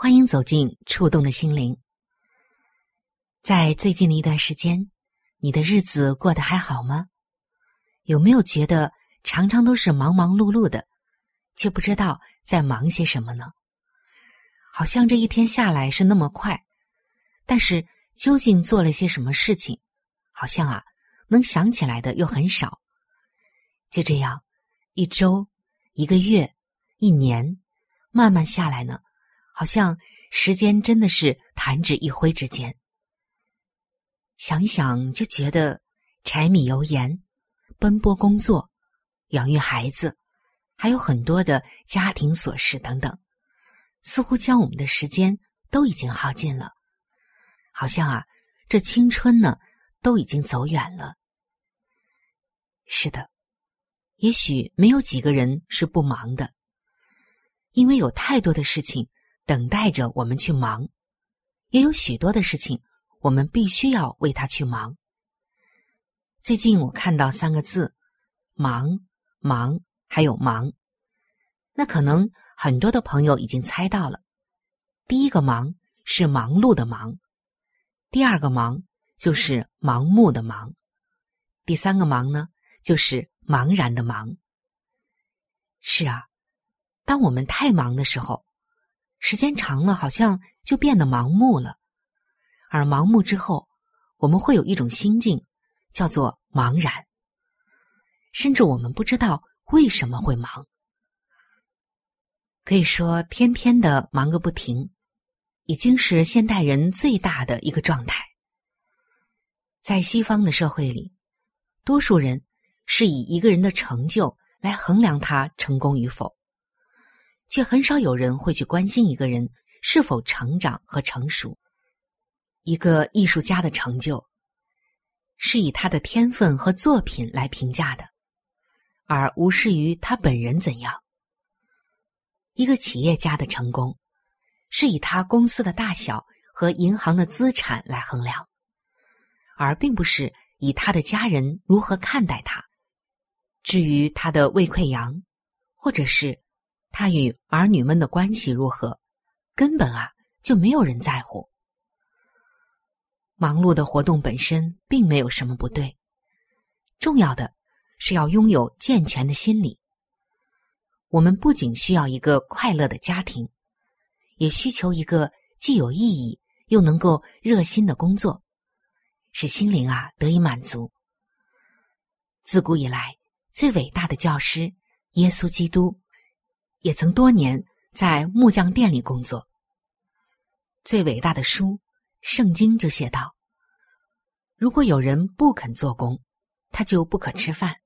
欢迎走进触动的心灵。在最近的一段时间，你的日子过得还好吗？有没有觉得常常都是忙忙碌碌的，却不知道在忙些什么呢？好像这一天下来是那么快，但是究竟做了些什么事情，好像啊能想起来的又很少。就这样，一周、一个月、一年，慢慢下来呢。好像时间真的是弹指一挥之间，想一想就觉得柴米油盐、奔波工作、养育孩子，还有很多的家庭琐事等等，似乎将我们的时间都已经耗尽了。好像啊，这青春呢都已经走远了。是的，也许没有几个人是不忙的，因为有太多的事情。等待着我们去忙，也有许多的事情，我们必须要为他去忙。最近我看到三个字：忙、忙，还有忙。那可能很多的朋友已经猜到了，第一个忙是忙碌的忙，第二个忙就是盲目的忙，第三个忙呢就是茫然的忙。是啊，当我们太忙的时候。时间长了，好像就变得盲目了。而盲目之后，我们会有一种心境，叫做茫然。甚至我们不知道为什么会忙，可以说天天的忙个不停，已经是现代人最大的一个状态。在西方的社会里，多数人是以一个人的成就来衡量他成功与否。却很少有人会去关心一个人是否成长和成熟。一个艺术家的成就，是以他的天分和作品来评价的，而无视于他本人怎样。一个企业家的成功，是以他公司的大小和银行的资产来衡量，而并不是以他的家人如何看待他。至于他的胃溃疡，或者是。他与儿女们的关系如何，根本啊就没有人在乎。忙碌的活动本身并没有什么不对，重要的是要拥有健全的心理。我们不仅需要一个快乐的家庭，也需求一个既有意义又能够热心的工作，使心灵啊得以满足。自古以来，最伟大的教师耶稣基督。也曾多年在木匠店里工作。最伟大的书《圣经》就写道：“如果有人不肯做工，他就不可吃饭。”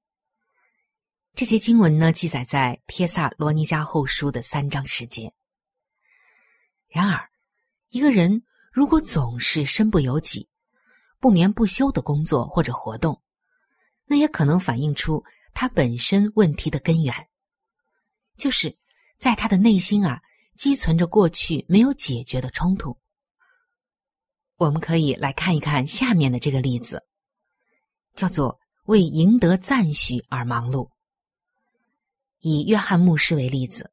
这些经文呢，记载在《帖萨罗尼迦后书》的三章十节。然而，一个人如果总是身不由己、不眠不休的工作或者活动，那也可能反映出他本身问题的根源，就是。在他的内心啊，积存着过去没有解决的冲突，我们可以来看一看下面的这个例子，叫做“为赢得赞许而忙碌”。以约翰牧师为例子，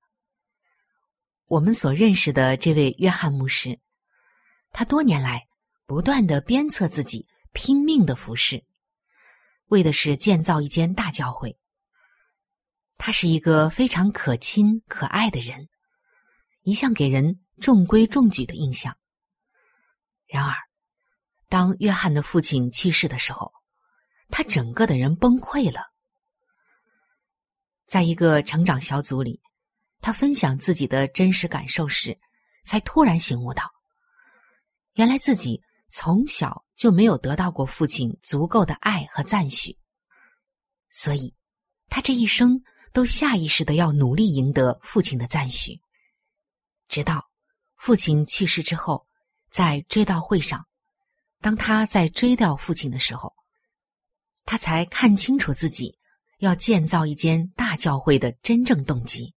我们所认识的这位约翰牧师，他多年来不断的鞭策自己，拼命的服侍，为的是建造一间大教会。他是一个非常可亲可爱的人，一向给人中规中矩的印象。然而，当约翰的父亲去世的时候，他整个的人崩溃了。在一个成长小组里，他分享自己的真实感受时，才突然醒悟到，原来自己从小就没有得到过父亲足够的爱和赞许，所以，他这一生都下意识的要努力赢得父亲的赞许，直到父亲去世之后。在追悼会上，当他在追悼父亲的时候，他才看清楚自己要建造一间大教会的真正动机。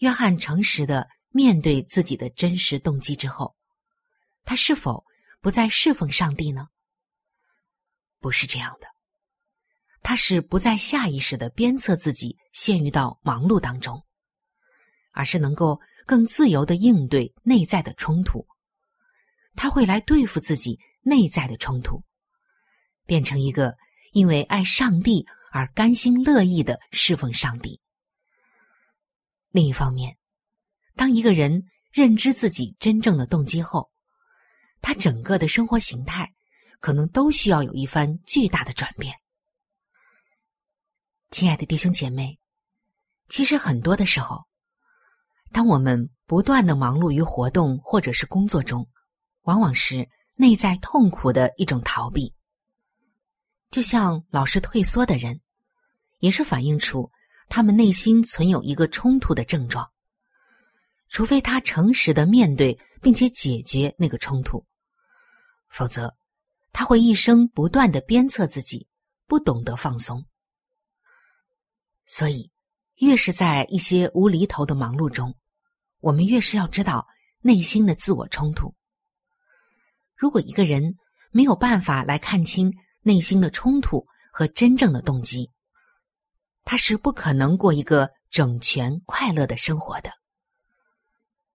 约翰诚实的面对自己的真实动机之后，他是否不再侍奉上帝呢？不是这样的，他是不再下意识的鞭策自己陷于到忙碌当中，而是能够。更自由的应对内在的冲突，他会来对付自己内在的冲突，变成一个因为爱上帝而甘心乐意的侍奉上帝。另一方面，当一个人认知自己真正的动机后，他整个的生活形态可能都需要有一番巨大的转变。亲爱的弟兄姐妹，其实很多的时候。当我们不断的忙碌于活动或者是工作中，往往是内在痛苦的一种逃避。就像老是退缩的人，也是反映出他们内心存有一个冲突的症状。除非他诚实的面对并且解决那个冲突，否则他会一生不断的鞭策自己，不懂得放松。所以，越是在一些无厘头的忙碌中。我们越是要知道内心的自我冲突。如果一个人没有办法来看清内心的冲突和真正的动机，他是不可能过一个整全快乐的生活的。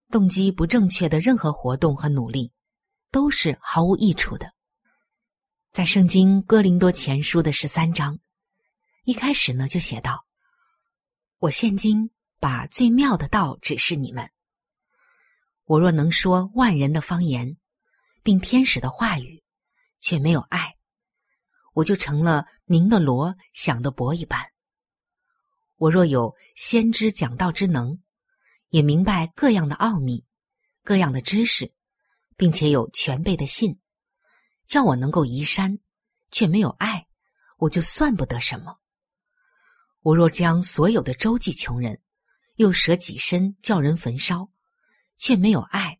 动机不正确的任何活动和努力都是毫无益处的。在《圣经·哥林多前书》的十三章一开始呢，就写道：“我现今把最妙的道指示你们。”我若能说万人的方言，并天使的话语，却没有爱，我就成了明的罗，响的钹一般。我若有先知讲道之能，也明白各样的奥秘、各样的知识，并且有全备的信，叫我能够移山，却没有爱，我就算不得什么。我若将所有的周济穷人，又舍己身叫人焚烧。却没有爱，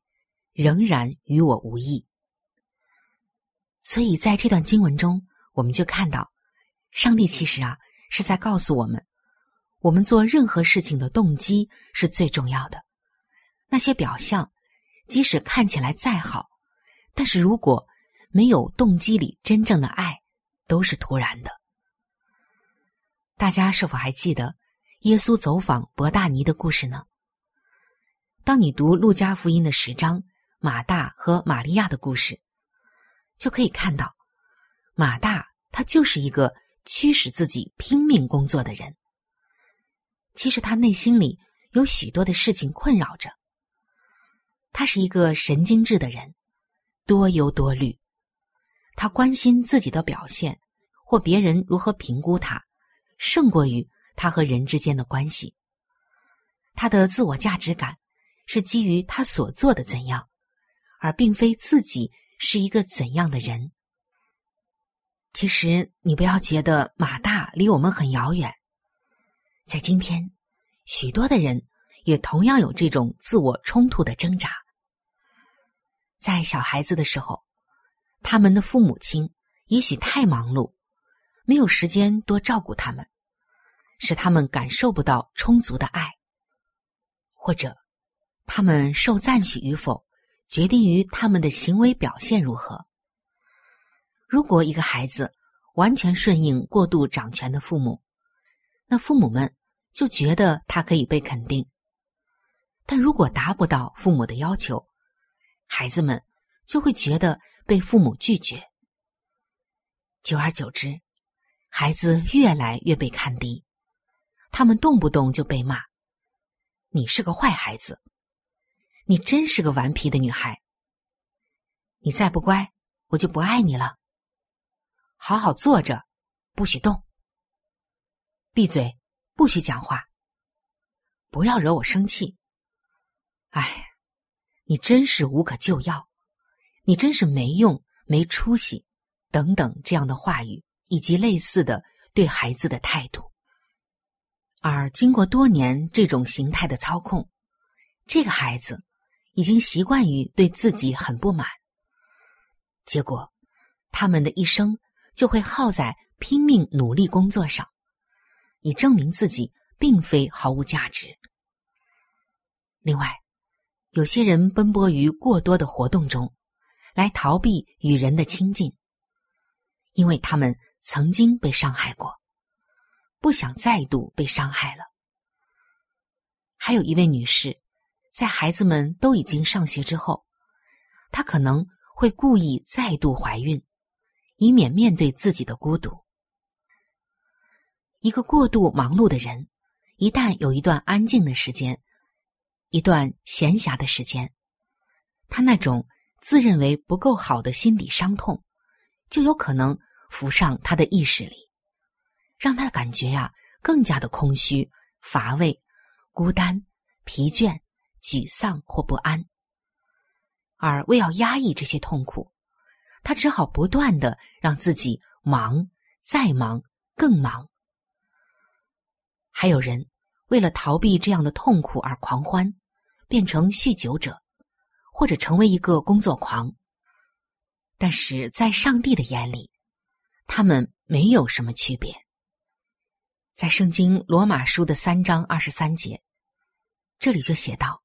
仍然与我无异。所以在这段经文中，我们就看到，上帝其实啊是在告诉我们，我们做任何事情的动机是最重要的。那些表象，即使看起来再好，但是如果没有动机里真正的爱，都是徒然的。大家是否还记得耶稣走访伯大尼的故事呢？当你读《路加福音》的十章，马大和玛利亚的故事，就可以看到，马大他就是一个驱使自己拼命工作的人。其实他内心里有许多的事情困扰着。他是一个神经质的人，多忧多虑。他关心自己的表现或别人如何评估他，胜过于他和人之间的关系。他的自我价值感。是基于他所做的怎样，而并非自己是一个怎样的人。其实，你不要觉得马大离我们很遥远，在今天，许多的人也同样有这种自我冲突的挣扎。在小孩子的时候，他们的父母亲也许太忙碌，没有时间多照顾他们，使他们感受不到充足的爱，或者。他们受赞许与否，决定于他们的行为表现如何。如果一个孩子完全顺应过度掌权的父母，那父母们就觉得他可以被肯定；但如果达不到父母的要求，孩子们就会觉得被父母拒绝。久而久之，孩子越来越被看低，他们动不动就被骂：“你是个坏孩子，你真是个顽皮的女孩，你再不乖，我就不爱你了。”好好坐着，不许动。闭嘴，不许讲话。不要惹我生气。哎，你真是无可救药，你真是没用、没出息，等等这样的话语，以及类似的对孩子的态度。而经过多年这种形态的操控，这个孩子已经习惯于对自己很不满。结果，他们的一生。就会耗在拼命努力工作上，以证明自己并非毫无价值。另外，有些人奔波于过多的活动中，来逃避与人的亲近，因为他们曾经被伤害过，不想再度被伤害了。还有一位女士，在孩子们都已经上学之后，她可能会故意再度怀孕。以免面对自己的孤独。一个过度忙碌的人，一旦有一段安静的时间，一段闲暇的时间，他那种自认为不够好的心理伤痛，就有可能浮上他的意识里，让他感觉呀更加的空虚、乏味、孤单、疲倦、沮丧或不安。而为要压抑这些痛苦。他只好不断的让自己忙，再忙，更忙。还有人为了逃避这样的痛苦而狂欢，变成酗酒者，或者成为一个工作狂。但是在上帝的眼里，他们没有什么区别。在圣经罗马书的三章二十三节，这里就写道：“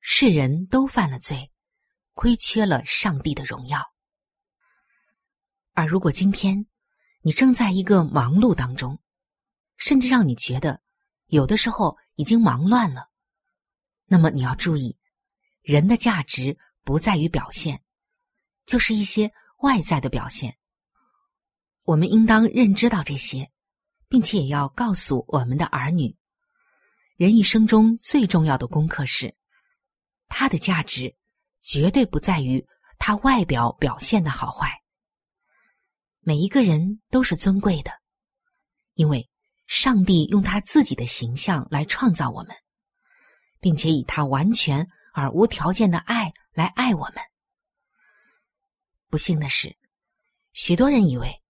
世人都犯了罪，亏缺了上帝的荣耀。”而如果今天你正在一个忙碌当中，甚至让你觉得有的时候已经忙乱了，那么你要注意，人的价值不在于表现，就是一些外在的表现。我们应当认知到这些，并且也要告诉我们的儿女：人一生中最重要的功课是，他的价值绝对不在于他外表表现的好坏。每一个人都是尊贵的，因为上帝用他自己的形象来创造我们，并且以他完全而无条件的爱来爱我们。不幸的是，许多人以为，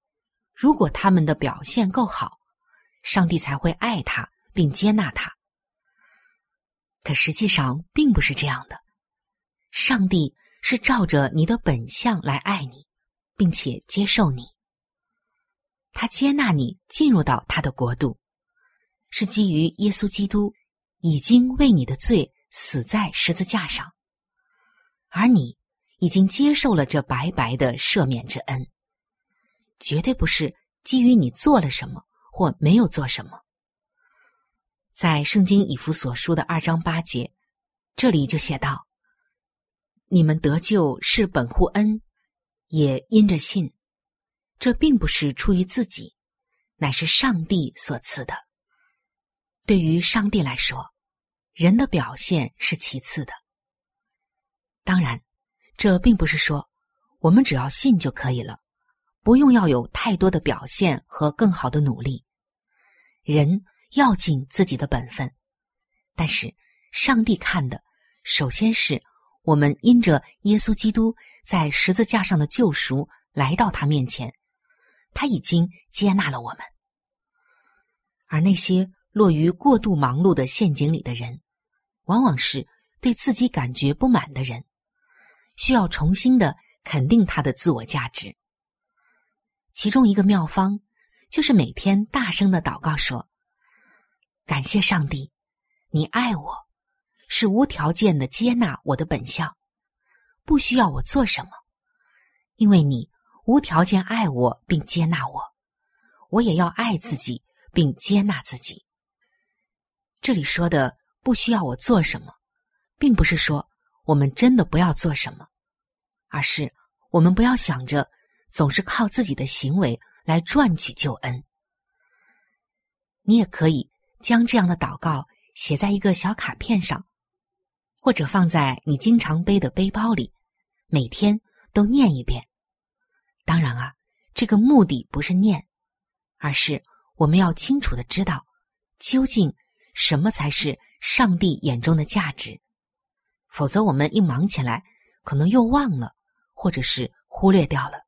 如果他们的表现够好，上帝才会爱他并接纳他。可实际上并不是这样的，上帝是照着你的本相来爱你，并且接受你。他接纳你进入到他的国度，是基于耶稣基督已经为你的罪死在十字架上，而你已经接受了这白白的赦免之恩，绝对不是基于你做了什么或没有做什么。在圣经以弗所书的二章八节，这里就写道：“你们得救是本乎恩，也因着信。”这并不是出于自己，乃是上帝所赐的。对于上帝来说，人的表现是其次的。当然，这并不是说我们只要信就可以了，不用要有太多的表现和更好的努力。人要尽自己的本分，但是上帝看的，首先是我们因着耶稣基督在十字架上的救赎，来到他面前。他已经接纳了我们，而那些落于过度忙碌的陷阱里的人，往往是对自己感觉不满的人，需要重新的肯定他的自我价值。其中一个妙方，就是每天大声的祷告说：“感谢上帝，你爱我，是无条件的接纳我的本相，不需要我做什么，因为你无条件爱我并接纳我，我也要爱自己并接纳自己。这里说的不需要我做什么，并不是说我们真的不要做什么，而是我们不要想着总是靠自己的行为来赚取救恩。你也可以将这样的祷告写在一个小卡片上，或者放在你经常背的背包里，每天都念一遍。当然啊，这个目的不是念，而是我们要清楚的知道究竟。什么才是上帝眼中的价值？否则，我们一忙起来，可能又忘了，或者是忽略掉了。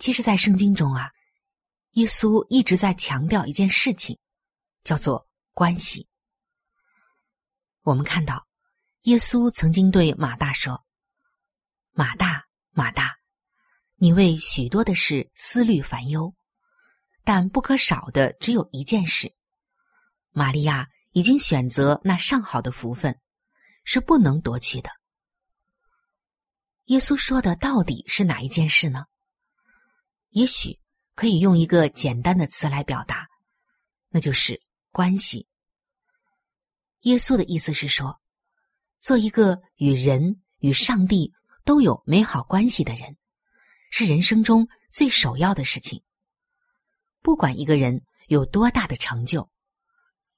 其实，在圣经中啊，耶稣一直在强调一件事情，叫做关系。我们看到，耶稣曾经对马大说：“马大，马大，你为许多的事思虑烦忧，但不可少的只有一件事。”玛利亚已经选择那上好的福分，是不能夺去的。耶稣说的到底是哪一件事呢？也许可以用一个简单的词来表达，那就是关系。耶稣的意思是说，做一个与人与上帝都有美好关系的人，是人生中最首要的事情。不管一个人有多大的成就。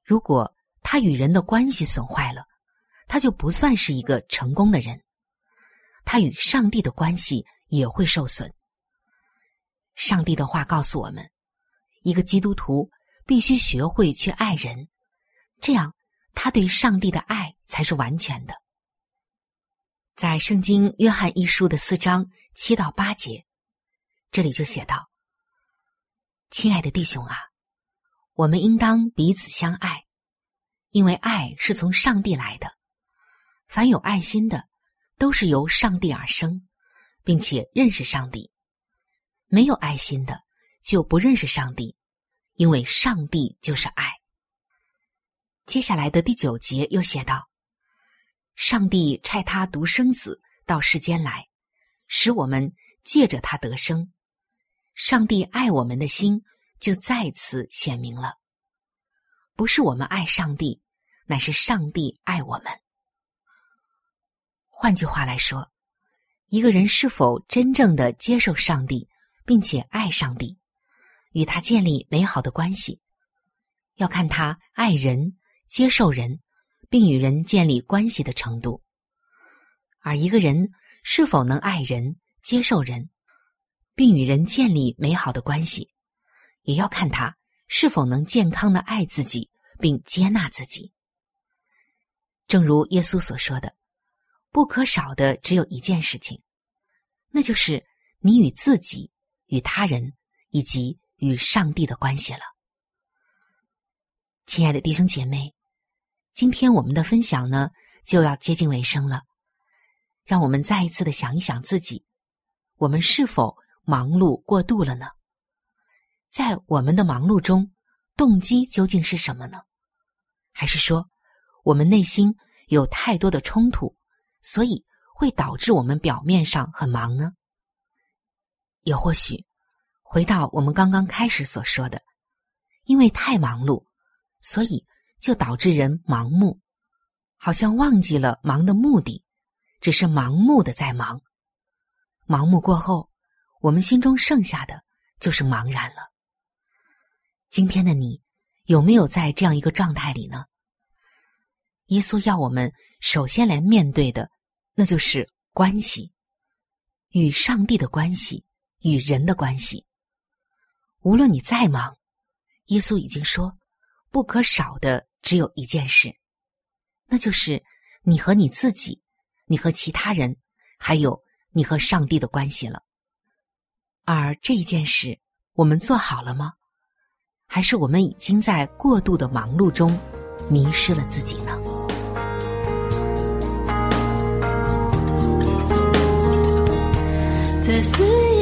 如果他与人的关系损坏了，他就不算是一个成功的人。他与上帝的关系也会受损。上帝的话告诉我们，一个基督徒必须学会去爱人，这样他对上帝的爱才是完全的。在圣经约翰一书的四章七到八节，这里就写道：“亲爱的弟兄啊。”我们应当彼此相爱，因为爱是从上帝来的。凡有爱心的，都是由上帝而生，并且认识上帝；没有爱心的，就不认识上帝，因为上帝就是爱。接下来的第九节又写道：“上帝差他独生子到世间来，使我们借着他得生。上帝爱我们的心。”就再次显明了，不是我们爱上帝，乃是上帝爱我们。换句话来说，一个人是否真正的接受上帝，并且爱上帝，与他建立美好的关系，要看他爱人、接受人，并与人建立关系的程度。而一个人是否能爱人、接受人，并与人建立美好的关系，也要看他是否能健康的爱自己，并接纳自己。正如耶稣所说的，不可少的只有一件事情，那就是你与自己、与他人以及与上帝的关系了。亲爱的弟兄姐妹，今天我们的分享呢就要接近尾声了，让我们再一次的想一想自己，我们是否忙碌过度了呢？在我们的忙碌中，动机究竟是什么呢？还是说，我们内心有太多的冲突，所以会导致我们表面上很忙呢？也或许，回到我们刚刚开始所说的，因为太忙碌，所以就导致人盲目，好像忘记了忙的目的，只是盲目的在忙。盲目过后，我们心中剩下的就是茫然了。今天的你有没有在这样一个状态里呢？耶稣要我们首先来面对的，那就是关系，与上帝的关系，与人的关系。无论你再忙，耶稣已经说，不可少的只有一件事，那就是你和你自己，你和其他人，还有你和上帝的关系了。而这一件事，我们做好了吗？还是我们已经在过度的忙碌中迷失了自己呢？在死荫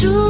主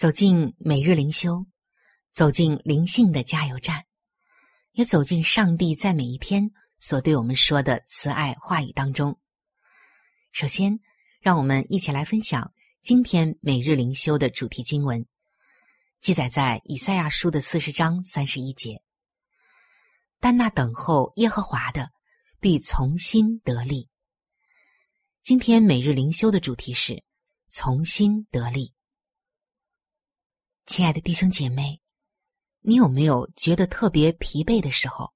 走进每日灵修，走进灵性的加油站，也走进上帝在每一天所对我们说的慈爱话语当中。首先，让我们一起来分享今天每日灵修的主题经文，记载在以赛亚书的四十章三十一节。但那等候耶和华的，必从心得力。今天每日灵修的主题是从心得力。亲爱的弟兄姐妹，你有没有觉得特别疲惫的时候？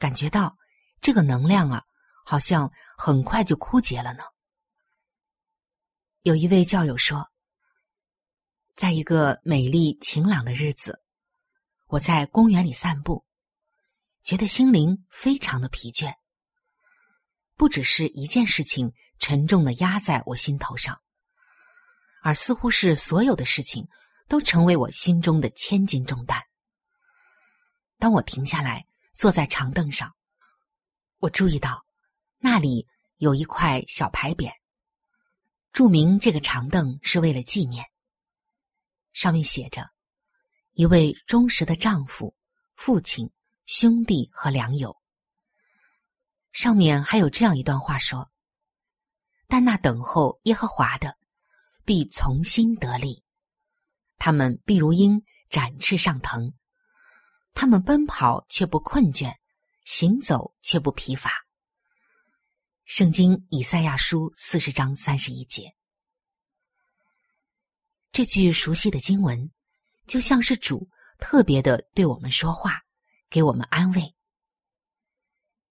感觉到这个能量啊，好像很快就枯竭了呢？有一位教友说，在一个美丽晴朗的日子，我在公园里散步，觉得心灵非常的疲倦。不只是一件事情沉重的压在我心头上，而似乎是所有的事情都成为我心中的千斤重担。当我停下来，坐在长凳上，我注意到那里有一块小牌匾，注明这个长凳是为了纪念。上面写着：“一位忠实的丈夫、父亲、兄弟和良友。”上面还有这样一段话说：“但那等候耶和华的，必从心得力；他们必如鹰展翅上腾，他们奔跑却不困倦，行走却不疲乏。”圣经以赛亚书四十章三十一节，这句熟悉的经文，就像是主特别的对我们说话，给我们安慰。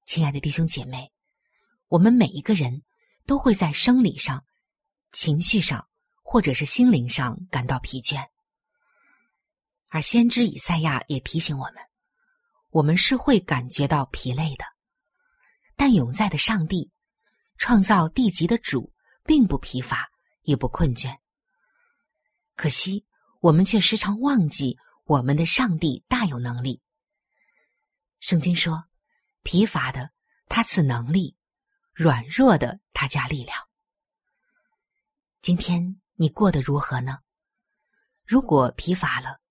亲爱的弟兄姐妹，我们每一个人都会在生理上、情绪上，或者是心灵上感到疲倦。而先知以赛亚也提醒我们，我们是会感觉到疲累的。但永在的上帝，创造地极的主，并不疲乏，也不困倦。可惜，我们却时常忘记我们的上帝大有能力。圣经说。疲乏的，他赐能力；软弱的，他加力量。今天你过得如何呢？如果疲乏了，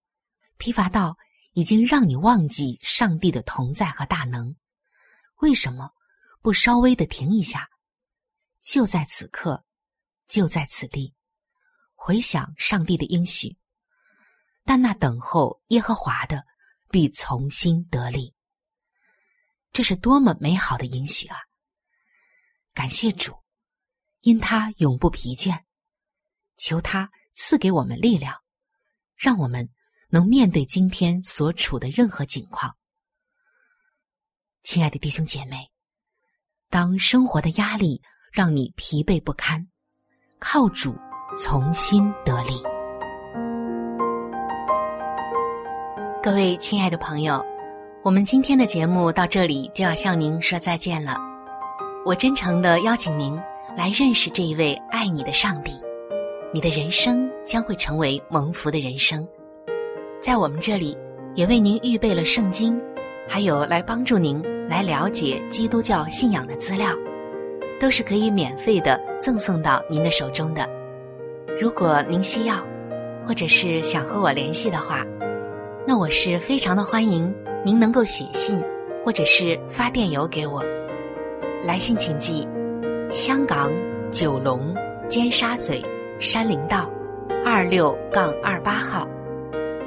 疲乏到已经让你忘记上帝的同在和大能，为什么不稍微的停一下？就在此刻，就在此地，回想上帝的应许。但那等候耶和华的，必从心得力。这是多么美好的应许啊！感谢主，因他永不疲倦，求他赐给我们力量，让我们能面对今天所处的任何境况。亲爱的弟兄姐妹，当生活的压力让你疲惫不堪，靠主从心得力。各位亲爱的朋友，我们今天的节目到这里就要向您说再见了。我真诚的邀请您来认识这一位爱你的上帝，你的人生将会成为蒙福的人生。在我们这里，也为您预备了圣经。还有来帮助您来了解基督教信仰的资料，都是可以免费的赠送到您的手中的。如果您需要，或者是想和我联系的话，那我是非常的欢迎您能够写信或者是发电邮给我。来信请寄：香港九龙尖沙咀山林道二六杠二八号。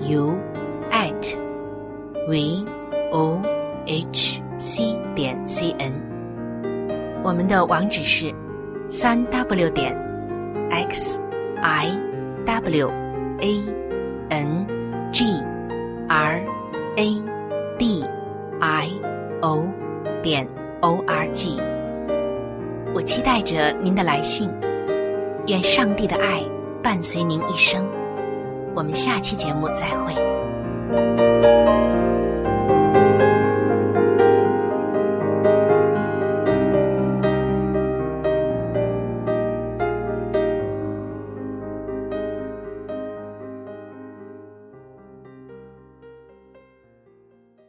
u at v。o h c 点 c n，我们的网址是三 w 点 x i w a n g r a d i o 点 o r g。我期待着您的来信，愿上帝的爱伴随您一生。我们下期节目再会。